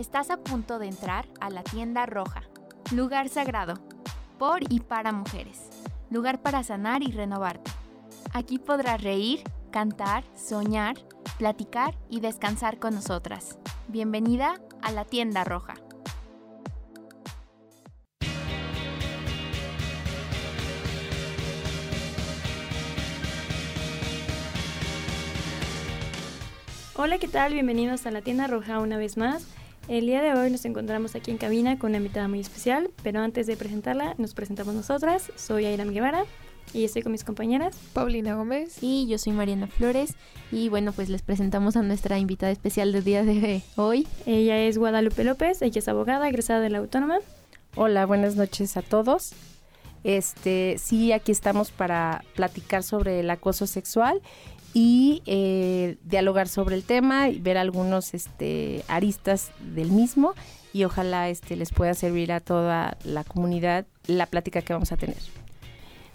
Estás a punto de entrar a la tienda roja, lugar sagrado, por y para mujeres, lugar para sanar y renovarte. Aquí podrás reír, cantar, soñar, platicar y descansar con nosotras. Bienvenida a la tienda roja. Hola, ¿qué tal? Bienvenidos a la tienda roja una vez más. El día de hoy nos encontramos aquí en cabina con una invitada muy especial, pero antes de presentarla, nos presentamos nosotras. Soy Airam Guevara y estoy con mis compañeras. Paulina Gómez. Y yo soy Mariana Flores. Y bueno, pues les presentamos a nuestra invitada especial del día de hoy. Ella es Guadalupe López, ella es abogada, egresada de la Autónoma. Hola, buenas noches a todos. Este, sí, aquí estamos para platicar sobre el acoso sexual y eh, dialogar sobre el tema y ver algunos este, aristas del mismo y ojalá este, les pueda servir a toda la comunidad la plática que vamos a tener.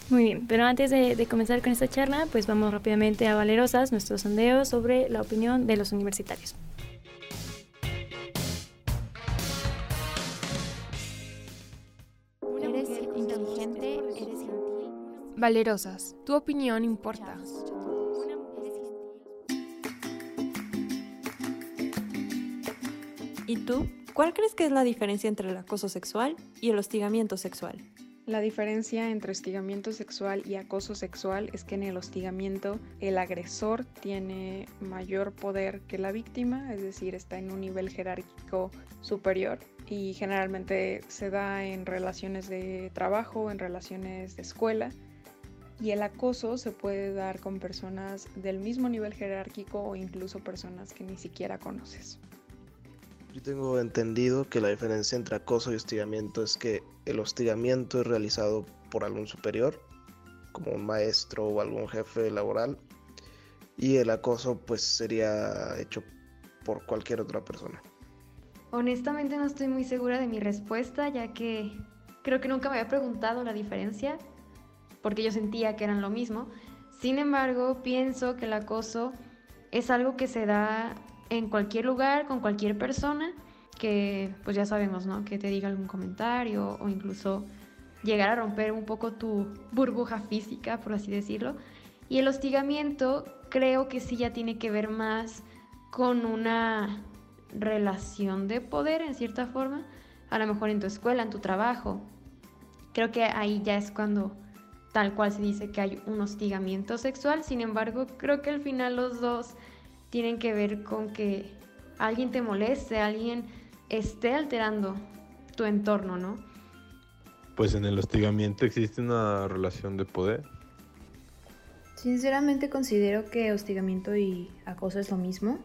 Muy bien, pero antes de, de, comenzar con esta charla, pues vamos rápidamente a Valerosas, nuestro sondeo sobre la opinión de los universitarios. Eres inteligente, eres gentil. Valerosas, tu opinión importa. ¿Y tú? ¿Cuál crees que es la diferencia entre el acoso sexual y el hostigamiento sexual? La diferencia entre hostigamiento sexual y acoso sexual es que en el hostigamiento el agresor tiene mayor poder que la víctima, es decir, está en un nivel jerárquico superior y generalmente se da en relaciones de trabajo, en relaciones de escuela. Y el acoso se puede dar con personas del mismo nivel jerárquico o incluso personas que ni siquiera conoces. Yo tengo entendido que la diferencia entre acoso y hostigamiento es que el hostigamiento es realizado por algún superior, como un maestro o algún jefe laboral, y el acoso pues sería hecho por cualquier otra persona. Honestamente no estoy muy segura de mi respuesta, ya que creo que nunca me había preguntado la diferencia, porque yo sentía que eran lo mismo. Sin embargo, pienso que el acoso es algo que se da en cualquier lugar, con cualquier persona, que pues ya sabemos, ¿no? Que te diga algún comentario o incluso llegar a romper un poco tu burbuja física, por así decirlo. Y el hostigamiento creo que sí ya tiene que ver más con una relación de poder en cierta forma, a lo mejor en tu escuela, en tu trabajo. Creo que ahí ya es cuando tal cual se dice que hay un hostigamiento sexual, sin embargo, creo que al final los dos tienen que ver con que alguien te moleste, alguien esté alterando tu entorno, ¿no? Pues en el hostigamiento existe una relación de poder. Sinceramente considero que hostigamiento y acoso es lo mismo.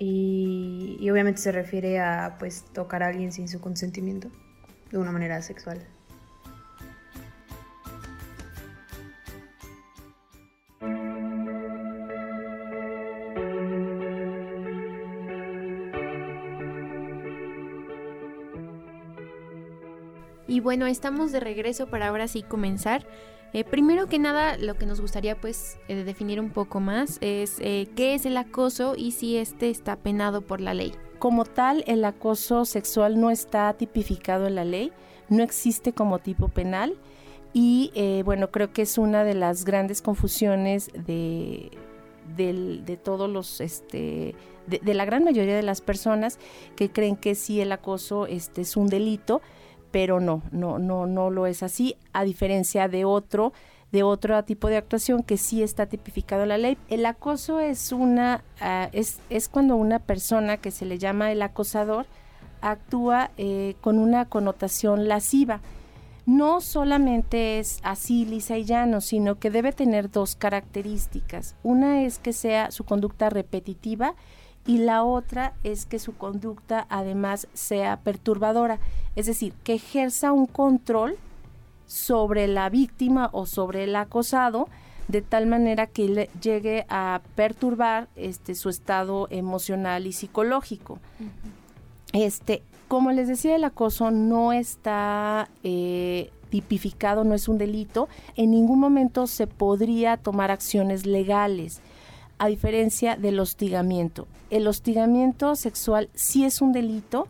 Y, y, obviamente se refiere a pues tocar a alguien sin su consentimiento de una manera sexual. Bueno, estamos de regreso para ahora sí comenzar. Eh, primero que nada, lo que nos gustaría pues eh, definir un poco más es eh, qué es el acoso y si este está penado por la ley. Como tal, el acoso sexual no está tipificado en la ley, no existe como tipo penal y bueno, creo que es una de las grandes confusiones de, de, todos los, este, de, de, la gran mayoría de las personas que creen que sí el acoso este, es un delito, pero no, no, no, no lo es así, a diferencia de otro, de otro tipo de actuación que sí está tipificado en la ley. El acoso es una, uh, es, es cuando una persona que se le llama el acosador actúa eh, con una connotación lasciva. No solamente es así lisa y llano, sino que debe tener dos características. Una es que sea su conducta repetitiva y la otra es que su conducta además sea perturbadora, es decir, que ejerza un control sobre la víctima o sobre el acosado de tal manera que le llegue a perturbar este su estado emocional y psicológico. Uh -huh. Este, como les decía, el acoso no está eh, tipificado, no es un delito. En ningún momento se podría tomar acciones legales a diferencia del hostigamiento. El hostigamiento sexual sí es un delito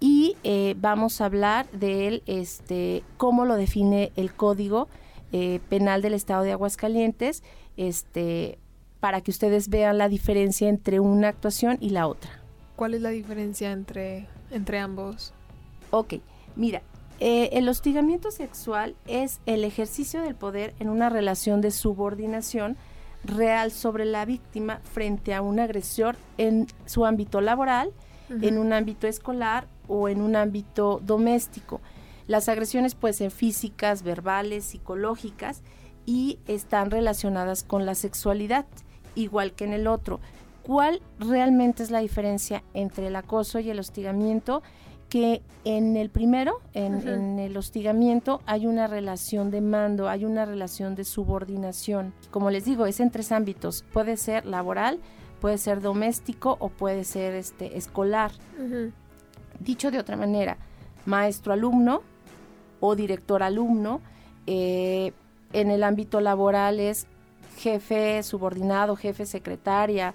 y eh, vamos a hablar de él, este, cómo lo define el Código eh, Penal del Estado de Aguascalientes, este, para que ustedes vean la diferencia entre una actuación y la otra. ¿Cuál es la diferencia entre, entre ambos? Ok, mira, eh, el hostigamiento sexual es el ejercicio del poder en una relación de subordinación real sobre la víctima frente a un agresor en su ámbito laboral, en un ámbito escolar o en un ámbito doméstico. Las agresiones pueden ser físicas, verbales, psicológicas y están relacionadas con la sexualidad, igual que en el otro. ¿Cuál realmente es la diferencia entre el acoso y el hostigamiento? Que en el primero, en, el hostigamiento, hay una relación de mando, hay una relación de subordinación. Como les digo, es en tres ámbitos. Puede ser laboral, puede ser doméstico o puede ser este, escolar. Dicho de otra manera, maestro-alumno o director-alumno. Eh, en el ámbito laboral es jefe subordinado, jefe secretaria.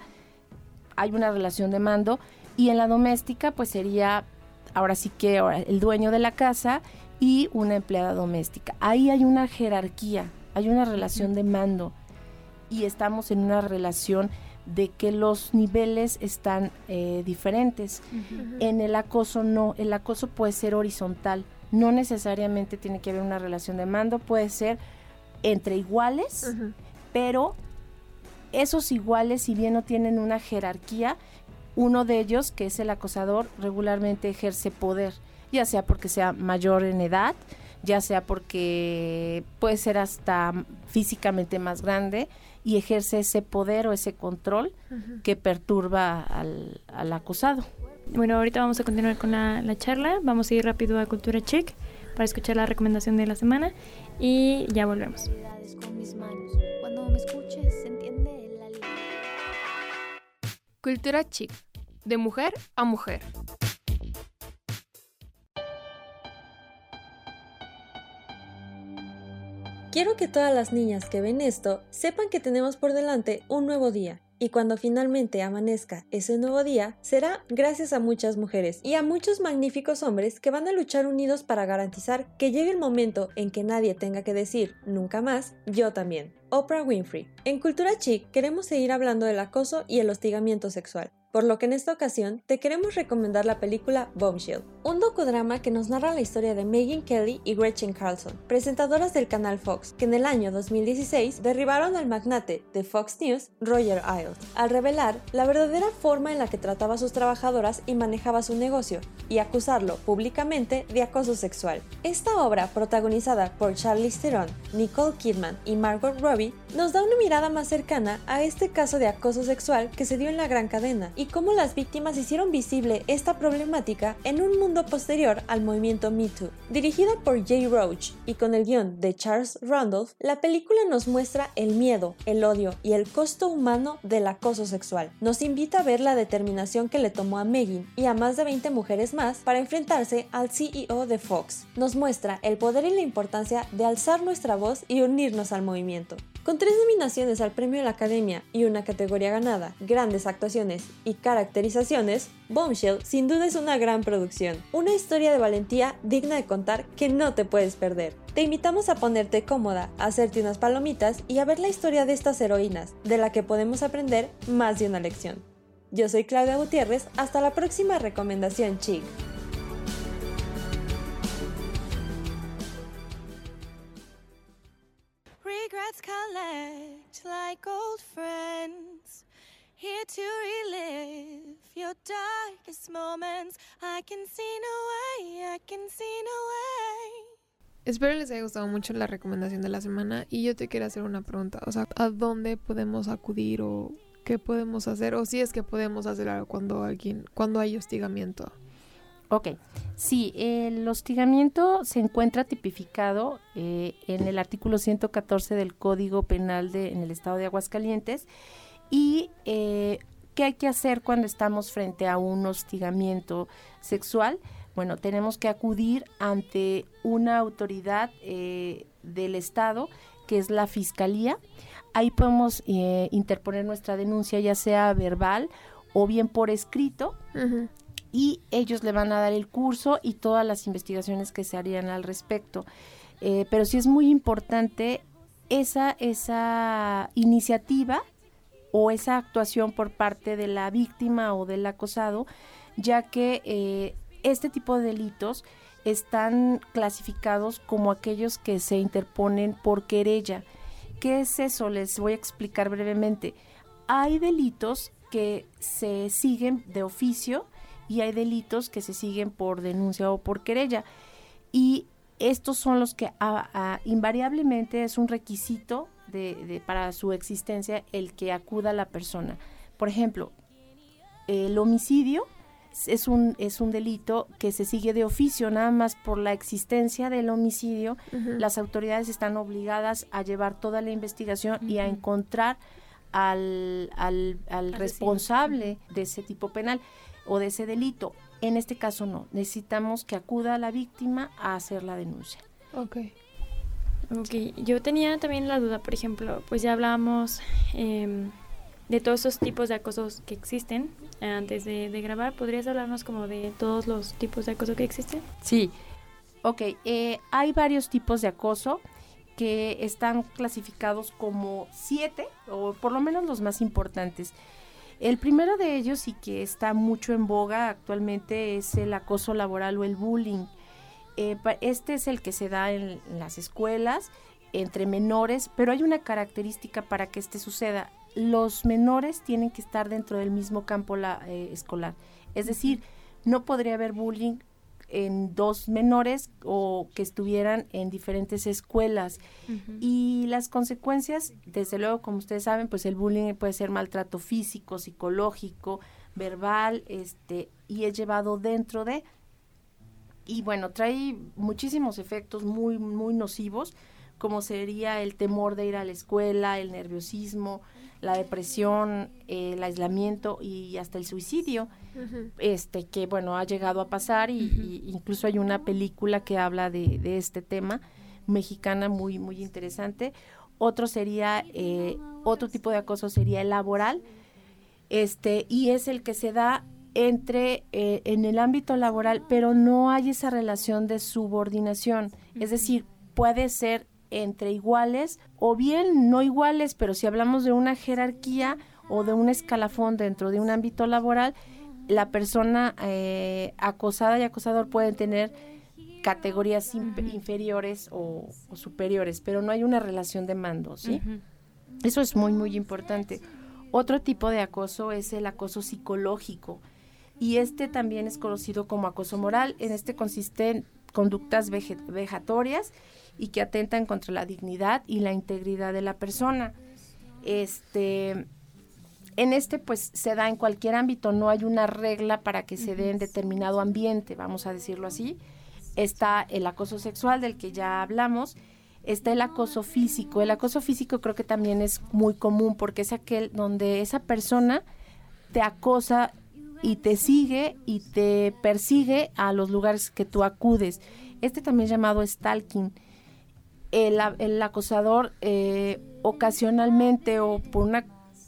Hay una relación de mando. Y en la doméstica, pues sería ahora sí que el dueño de la casa y una empleada doméstica. Ahí hay una jerarquía, hay una relación de mando y estamos en una relación de que los niveles están eh, diferentes. En el acoso no, el acoso puede ser horizontal, no necesariamente tiene que haber una relación de mando, puede ser entre iguales, pero esos iguales, si bien no tienen una jerarquía, uno de ellos, que es el acosador, regularmente ejerce poder, ya sea porque sea mayor en edad, ya sea porque puede ser hasta físicamente más grande y ejerce ese poder o ese control que perturba al, acosado. Bueno, ahorita vamos a continuar con la, la, charla, vamos a ir rápido a Cultura Check para escuchar la recomendación de la semana y ya volvemos. Cuando me Cultura chic, de mujer a mujer. Quiero que todas las niñas que ven esto sepan que tenemos por delante un nuevo día y cuando finalmente amanezca ese nuevo día, será gracias a muchas mujeres y a muchos magníficos hombres que van a luchar unidos para garantizar que llegue el momento en que nadie tenga que decir nunca más, yo también. Oprah Winfrey. En Cultura Chic queremos seguir hablando del acoso y el hostigamiento sexual por lo que en esta ocasión te queremos recomendar la película Bombshell, un docudrama que nos narra la historia de Megan Kelly y Gretchen Carlson, presentadoras del canal Fox, que en el año 2016 derribaron al magnate de Fox News, Roger Ailes, al revelar la verdadera forma en la que trataba a sus trabajadoras y manejaba su negocio, y acusarlo públicamente de acoso sexual. Esta obra, protagonizada por Charlize Theron, Nicole Kidman y Margot Robbie, nos da una mirada más cercana a este caso de acoso sexual que se dio en la gran cadena y cómo las víctimas hicieron visible esta problemática en un mundo posterior al movimiento Me Too. Dirigida por Jay Roach y con el guion de Charles Randolph, la película nos muestra el miedo, el odio y el costo humano del acoso sexual. Nos invita a ver la determinación que le tomó a Megan y a más de 20 mujeres más para enfrentarse al CEO de Fox. Nos muestra el poder y la importancia de alzar nuestra voz y unirnos al movimiento. Con tres nominaciones al premio de la Academia y una categoría ganada, grandes actuaciones y caracterizaciones, Bombshell sin duda es una gran producción, una historia de valentía digna de contar que no te puedes perder. Te invitamos a ponerte cómoda, a hacerte unas palomitas y a ver la historia de estas heroínas, de la que podemos aprender más de una lección. Yo soy Claudia Gutiérrez, hasta la próxima recomendación chic. Regrets collect like old friends. Here to relive your darkest moments. I can see no way, I can see no way. Espero les haya gustado mucho la recomendación de la semana y yo te quiero hacer una pregunta, o sea, ¿a dónde podemos acudir o qué podemos hacer o si es que podemos hacer algo cuando alguien cuando hay hostigamiento? Ok, sí, el hostigamiento se encuentra tipificado eh, en el artículo 114 del Código Penal de, en el Estado de Aguascalientes y eh, ¿qué hay que hacer cuando estamos frente a un hostigamiento sexual? Bueno, tenemos que acudir ante una autoridad eh, del Estado, que es la Fiscalía, ahí podemos eh, interponer nuestra denuncia ya sea verbal o bien por escrito y ellos le van a dar el curso y todas las investigaciones que se harían al respecto. Eh, pero sí es muy importante esa, esa iniciativa o esa actuación por parte de la víctima o del acosado, ya que eh, este tipo de delitos están clasificados como aquellos que se interponen por querella. ¿Qué es eso? Les voy a explicar brevemente. Hay delitos que se siguen de oficio y hay delitos que se siguen por denuncia o por querella. Y estos son los que invariablemente es un requisito de, para su existencia el que acuda la persona. Por ejemplo, el homicidio es un, es un delito que se sigue de oficio, nada más por la existencia del homicidio, las autoridades están obligadas a llevar toda la investigación y a encontrar al, al, al responsable de ese tipo penal o de ese delito. En este caso no, necesitamos que acuda a la víctima a hacer la denuncia. Ok. Ok, yo tenía también la duda, por ejemplo, pues ya hablábamos em, de todos esos tipos de acosos que existen. Antes de, grabar, ¿podrías hablarnos como de todos los tipos de acoso que existen? Sí, ok, eh, hay varios tipos de acoso que están clasificados como siete, o por lo menos los más importantes. El primero de ellos y que está mucho en boga actualmente es el acoso laboral o el bullying. Eh, este es el que se da en, las escuelas entre menores, pero hay una característica para que este suceda. Los menores tienen que estar dentro del mismo campo eh, escolar. Es decir, no podría haber bullying en dos menores o que estuvieran en diferentes escuelas. Y las consecuencias, desde luego, como ustedes saben, pues el bullying puede ser maltrato físico, psicológico, verbal, este, y es llevado dentro de y bueno, trae muchísimos efectos muy muy nocivos, como sería el temor de ir a la escuela, el nerviosismo, la depresión, el aislamiento y hasta el suicidio, este que bueno ha llegado a pasar y, incluso hay una película que habla de, este tema mexicana muy muy interesante. Otro sería eh, otro tipo de acoso sería el laboral, este y es el que se da entre eh, en el ámbito laboral, pero no hay esa relación de subordinación, es decir, puede ser entre iguales o bien no iguales, pero si hablamos de una jerarquía o de un escalafón dentro de un ámbito laboral, la persona eh, acosada y acosador pueden tener categorías inferiores o, superiores, pero no hay una relación de mando, ¿sí? Eso es muy, muy importante. Otro tipo de acoso es el acoso psicológico y este también es conocido como acoso moral. En este consisten conductas vejatorias y que atentan contra la dignidad y la integridad de la persona. Este, en este pues se da en cualquier ámbito, no hay una regla para que se dé en determinado ambiente, vamos a decirlo así. Está el acoso sexual del que ya hablamos, está el acoso físico. El acoso físico creo que también es muy común porque es aquel donde esa persona te acosa y te sigue y te persigue a los lugares que tú acudes. Este también llamado stalking el, acosador eh, ocasionalmente o por una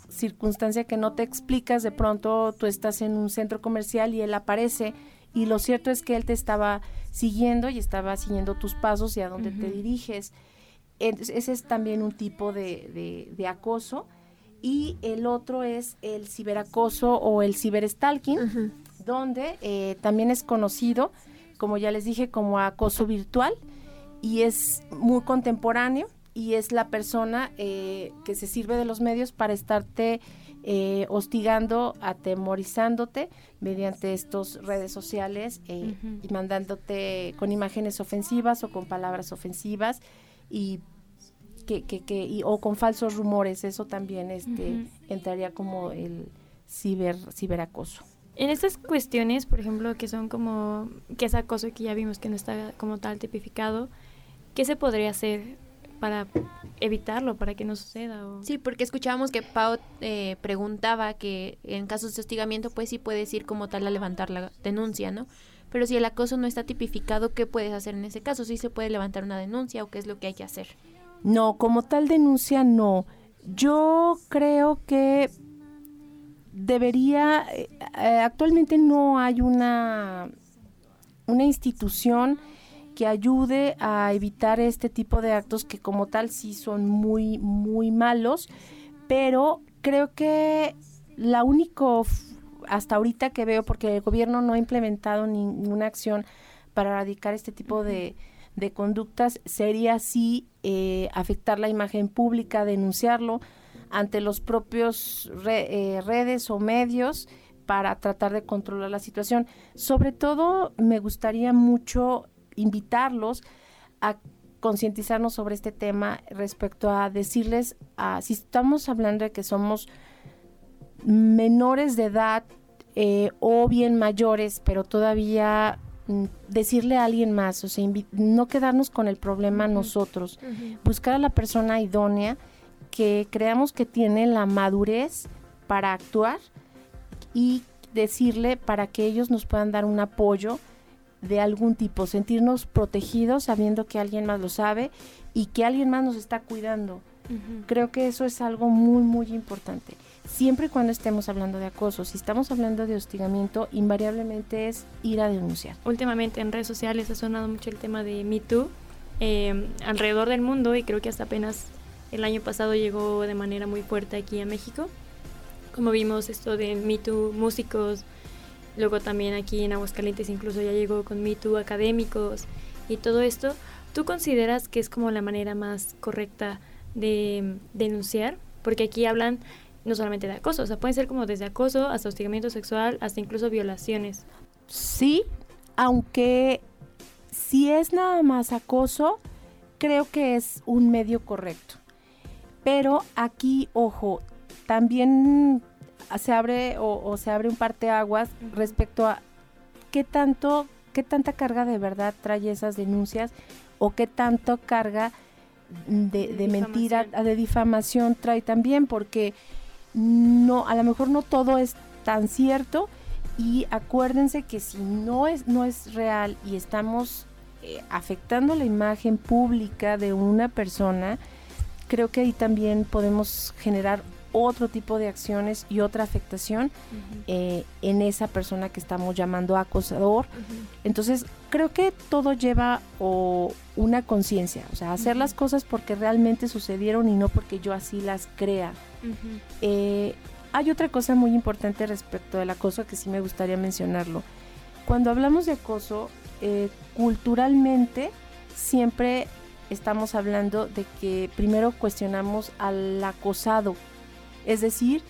circunstancia que no te explicas, de pronto tú estás en un centro comercial y él aparece y lo cierto es que él te estaba siguiendo y estaba siguiendo tus pasos y a dónde te diriges. ese es también un tipo de, de, acoso. Y el otro es el ciberacoso o el ciberstalking, donde eh, también es conocido, como ya les dije, como acoso virtual y es muy contemporáneo y es la persona eh, que se sirve de los medios para estarte eh, hostigando, atemorizándote mediante estas redes sociales eh, y mandándote con imágenes ofensivas o con palabras ofensivas y que, que, que o con falsos rumores. Eso también este, entraría como el ciber, ciberacoso. En estas cuestiones, por ejemplo, que son como, que es acoso y que ya vimos que no está como tal tipificado, ¿Qué se podría hacer para evitarlo, para que no suceda? Sí, porque escuchábamos que Pau eh, preguntaba que en casos de hostigamiento, pues sí puedes ir como tal a levantar la denuncia, ¿no? Pero si el acoso no está tipificado, ¿qué puedes hacer en ese caso? ¿Sí se puede levantar una denuncia o qué es lo que hay que hacer? No, como tal denuncia no. Yo creo que debería, eh, eh, actualmente no hay una, una institución que ayude a evitar este tipo de actos que como tal sí son muy, muy malos, pero creo que la único hasta ahorita que veo, porque el gobierno no ha implementado ninguna acción para erradicar este tipo de, de conductas, sería así eh, afectar la imagen pública, denunciarlo ante los propios eh, redes o medios para tratar de controlar la situación. Sobre todo, me gustaría mucho invitarlos a concientizarnos sobre este tema respecto a decirles, a, si estamos hablando de que somos menores de edad eh, o bien mayores, pero todavía mm, decirle a alguien más, o sea, no quedarnos con el problema nosotros, buscar a la persona idónea que creamos que tiene la madurez para actuar y decirle para que ellos nos puedan dar un apoyo de algún tipo, sentirnos protegidos sabiendo que alguien más lo sabe y que alguien más nos está cuidando. Creo que eso es algo muy, muy importante. Siempre y cuando estemos hablando de acoso, si estamos hablando de hostigamiento, invariablemente es ir a denunciar. Últimamente en redes sociales ha sonado mucho el tema de Me Too eh, alrededor del mundo y creo que hasta apenas el año pasado llegó de manera muy fuerte aquí a México. Como vimos esto de Me Too músicos, luego también aquí en Aguascalientes incluso ya llegó con Me Too académicos y todo esto. ¿Tú consideras que es como la manera más correcta de denunciar? Porque aquí hablan no solamente de acoso, o sea, puede ser como desde acoso hasta hostigamiento sexual, hasta incluso violaciones. Sí, aunque si es nada más acoso, creo que es un medio correcto. Pero aquí, ojo, también se abre o, se abre un parteaguas respecto a qué tanto, qué tanta carga de verdad trae esas denuncias o qué tanto carga de, mentira, de difamación trae también, porque no, a lo mejor no todo es tan cierto y acuérdense que si no es, no es real y estamos eh, afectando la imagen pública de una persona, creo que ahí también podemos generar otro tipo de acciones y otra afectación eh, en esa persona que estamos llamando acosador. Entonces, creo que todo lleva o una conciencia, o sea, hacer las cosas porque realmente sucedieron y no porque yo así las crea. Eh, hay otra cosa muy importante respecto del acoso que sí me gustaría mencionarlo. Cuando hablamos de acoso, eh, culturalmente siempre estamos hablando de que primero cuestionamos al acosado. Es decir,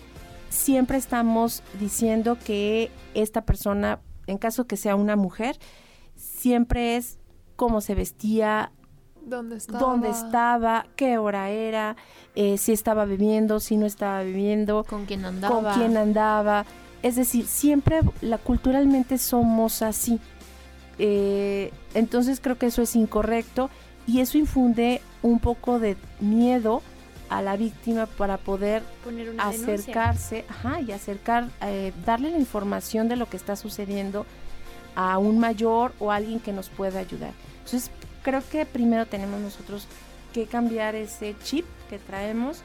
siempre estamos diciendo que esta persona, en caso que sea una mujer, siempre es cómo se vestía, dónde estaba, dónde estaba qué hora era, eh, si estaba bebiendo, si no estaba bebiendo, con quién andaba. Con quién andaba. Es decir, siempre la culturalmente somos así. Eh, entonces creo que eso es incorrecto y eso infunde un poco de miedo a la víctima para poder acercarse y acercar, eh, darle la información de lo que está sucediendo a un mayor o alguien que nos pueda ayudar. Entonces, creo que primero tenemos nosotros que cambiar ese chip que traemos,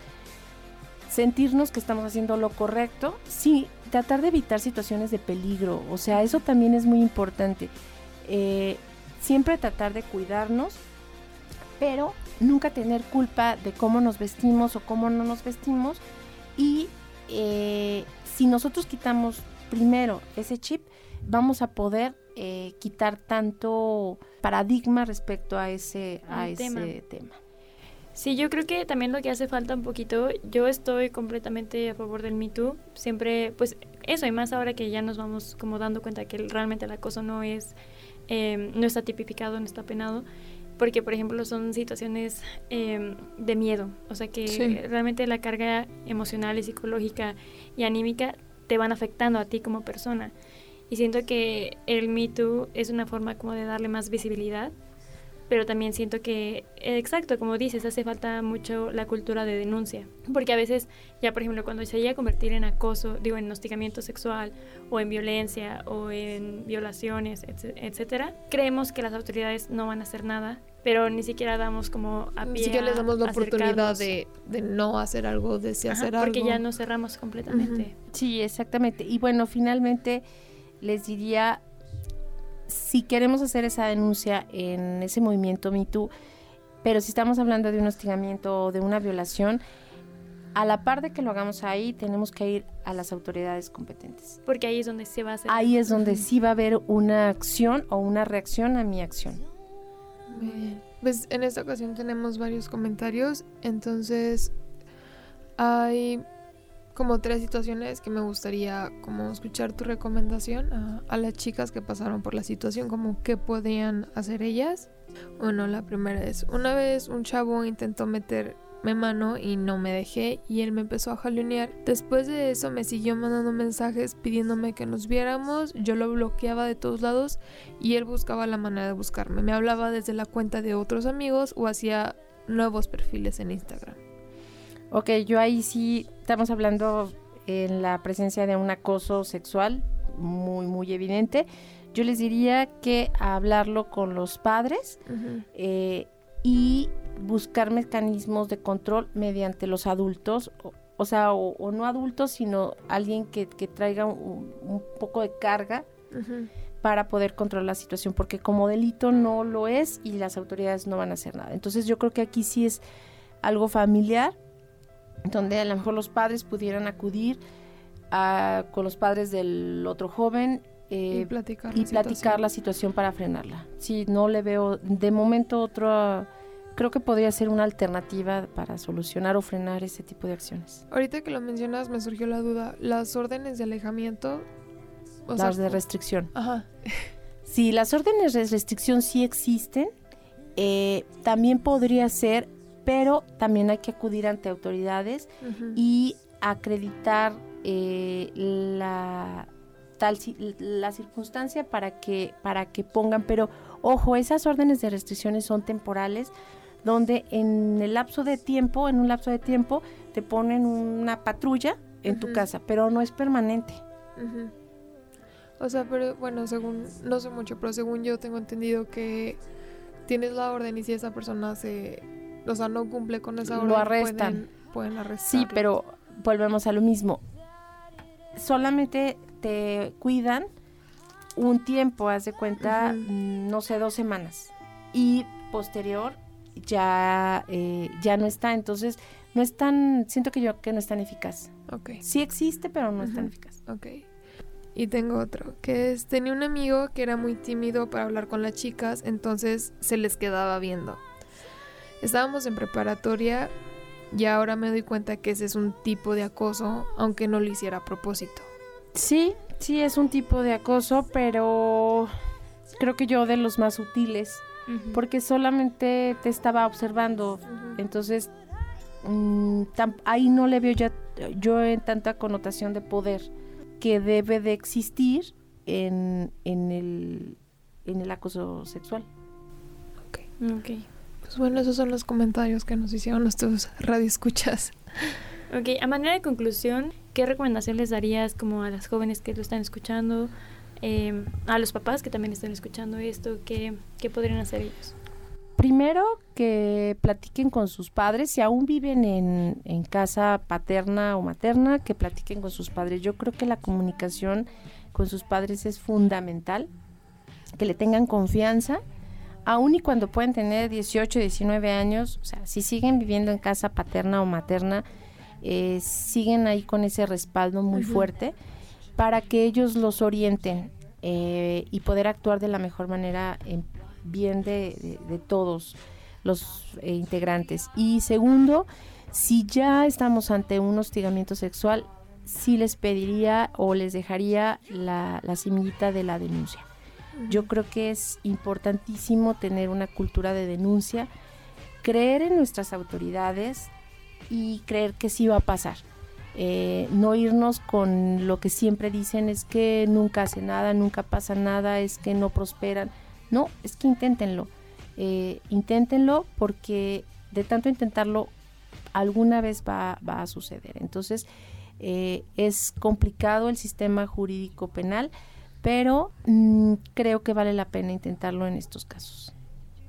sentirnos que estamos haciendo lo correcto, sí, tratar de evitar situaciones de peligro, o sea, eso también es muy importante. Eh, siempre tratar de cuidarnos, pero nunca tener culpa de cómo nos vestimos o cómo no nos vestimos. Y eh, si nosotros quitamos primero ese chip, vamos a poder eh, quitar tanto paradigma respecto a ese, a ese tema. Sí, yo creo que también lo que hace falta un poquito, yo estoy completamente a favor del Me Too, siempre, pues eso, y más ahora que ya nos vamos como dando cuenta que realmente el acoso no es, eh, no está tipificado, no está penado, porque por ejemplo son situaciones em, de miedo, o sea que realmente la carga emocional y psicológica y anímica te van afectando a ti como persona. Y siento que el Me Too es una forma como de darle más visibilidad pero también siento que, exacto, como dices, hace falta mucho la cultura de denuncia, porque a veces ya, por ejemplo, cuando se llega a convertir en acoso, digo, en hostigamiento sexual o en violencia o en violaciones, etcétera, creemos que las autoridades no van a hacer nada, pero ni siquiera damos como a pie Ni siquiera les damos la oportunidad de, de, no hacer algo, de sí hacer algo. Porque ya nos cerramos completamente. Sí, exactamente. Y bueno, finalmente les diría si queremos hacer esa denuncia en ese movimiento MeToo, pero si estamos hablando de un hostigamiento o de una violación, a la par de que lo hagamos ahí, tenemos que ir a las autoridades competentes. Porque ahí es donde se va a hacer. Ahí es donde sí va a haber una acción o una reacción a mi acción. Muy bien. Pues en esta ocasión tenemos varios comentarios, entonces hay como tres situaciones que me gustaría como escuchar tu recomendación a, a, las chicas que pasaron por la situación, como qué podían hacer ellas. Bueno, la primera es, una vez un chavo intentó meterme mano y no me dejé y él me empezó a jalonear. Después de eso me siguió mandando mensajes pidiéndome que nos viéramos, yo lo bloqueaba de todos lados y él buscaba la manera de buscarme. Me hablaba desde la cuenta de otros amigos o hacía nuevos perfiles en Instagram. Ok, yo ahí sí estamos hablando en la presencia de un acoso sexual muy, muy evidente. Yo les diría que hablarlo con los padres uh -huh. eh, y buscar mecanismos de control mediante los adultos, o, o sea, o, o, no adultos, sino alguien que, que traiga un, un, poco de carga uh -huh. para poder controlar la situación, porque como delito no lo es y las autoridades no van a hacer nada. Entonces yo creo que aquí sí es algo familiar donde a lo mejor los padres pudieran acudir a, con los padres del otro joven eh, y platicar, y la, platicar situación. la situación para frenarla. Sí, no le veo de momento otro, creo que podría ser una alternativa para solucionar o frenar ese tipo de acciones. Ahorita que lo mencionas me surgió la duda, las órdenes de alejamiento, o las sea, de restricción. Ajá. Sí, las órdenes de restricción sí existen. Eh, también podría ser pero también hay que acudir ante autoridades uh -huh. y acreditar eh, la tal la circunstancia para que para que pongan pero ojo esas órdenes de restricciones son temporales donde en el lapso de tiempo en un lapso de tiempo te ponen una patrulla en uh -huh. tu casa pero no es permanente uh -huh. o sea pero bueno según no sé mucho pero según yo tengo entendido que tienes la orden y si esa persona se o sea, no cumple con esa orden. Lo arrestan. Pueden, pueden arrestar. Sí, pero volvemos a lo mismo. Solamente te cuidan un tiempo, haz de cuenta, uh -huh. no sé, dos semanas. Y posterior ya, eh, ya no está. Entonces, no es tan, siento que yo que no es tan eficaz. Ok. Sí existe, pero no uh -huh. es tan eficaz. Ok. Y tengo otro, que es, tenía un amigo que era muy tímido para hablar con las chicas, entonces se les quedaba viendo. Estábamos en preparatoria y ahora me doy cuenta que ese es un tipo de acoso, aunque no lo hiciera a propósito. Sí, sí es un tipo de acoso, pero creo que yo de los más sutiles, uh -huh. porque solamente te estaba observando, uh -huh. entonces mmm, ahí no le veo ya yo en tanta connotación de poder que debe de existir en, en, el, en el acoso sexual. Ok. okay. Pues bueno, esos son los comentarios que nos hicieron nuestros radioescuchas. Ok, a manera de conclusión, ¿qué recomendación les darías como a las jóvenes que lo están escuchando, eh, a los papás que también están escuchando esto, qué, qué podrían hacer ellos? Primero, que platiquen con sus padres, si aún viven en, en casa paterna o materna, que platiquen con sus padres. Yo creo que la comunicación con sus padres es fundamental, que le tengan confianza aún y cuando pueden tener 18, 19 años, o sea, si siguen viviendo en casa paterna o materna, eh, siguen ahí con ese respaldo muy uh -huh. fuerte para que ellos los orienten eh, y poder actuar de la mejor manera en bien de, de, de todos los eh, integrantes. Y segundo, si ya estamos ante un hostigamiento sexual, sí les pediría o les dejaría la, la semillita de la denuncia yo creo que es importantísimo tener una cultura de denuncia, creer en nuestras autoridades y creer que sí va a pasar. Eh, no irnos con lo que siempre dicen es que nunca hace nada, nunca pasa nada, es que no prosperan. No, es que inténtenlo. eh, inténtenlo porque de tanto intentarlo alguna vez va, va a suceder. Entonces, eh, es complicado el sistema jurídico penal, pero mm, creo que vale la pena intentarlo en estos casos.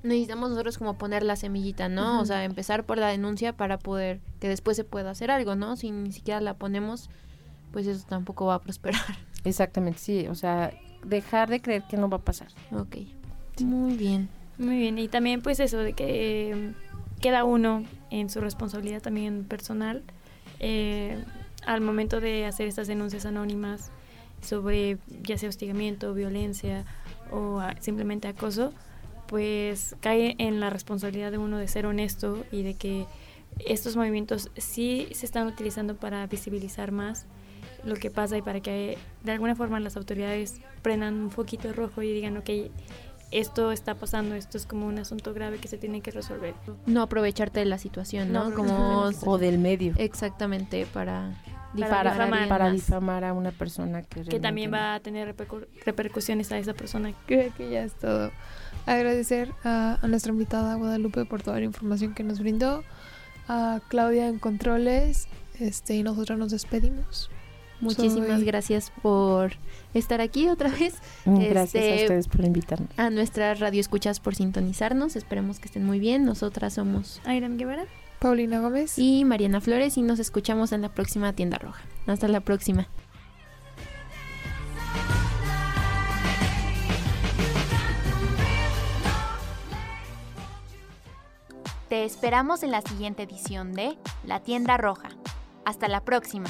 Necesitamos nosotros como poner la semillita, ¿no? O sea, empezar por la denuncia para poder que después se pueda hacer algo, ¿no? Si ni siquiera la ponemos, pues eso tampoco va a prosperar. Exactamente, sí, o sea, dejar de creer que no va a pasar. Ok, muy bien. Muy bien, y también pues eso de que eh, queda uno en su responsabilidad también personal eh, al momento de hacer estas denuncias anónimas sobre ya sea hostigamiento, violencia o simplemente acoso, pues cae en la responsabilidad de uno de ser honesto y de que estos movimientos sí se están utilizando para visibilizar más lo que pasa y para que de alguna forma las autoridades prendan un foquito rojo y digan, ok, esto está pasando, esto es como un asunto grave que se tiene que resolver. No aprovecharte de la situación, ¿no? como o del medio. Exactamente, para para, difamar, para difamar a una persona que, que también va a tener repercusiones a esa persona. Creo que ya es todo. Agradecer a, a, nuestra invitada Guadalupe por toda la información que nos brindó, a Claudia en controles, este y nosotros nos despedimos. Muchísimas gracias por estar aquí otra vez. Mm, gracias a este, ustedes por invitarme. A nuestra radio escuchas por sintonizarnos. Esperemos que estén muy bien. Nosotras somos Airam Guevara, Paulina Gómez y Mariana Flores y nos escuchamos en la próxima tienda roja. Hasta la próxima. Te esperamos en la siguiente edición de La Tienda Roja. Hasta la próxima.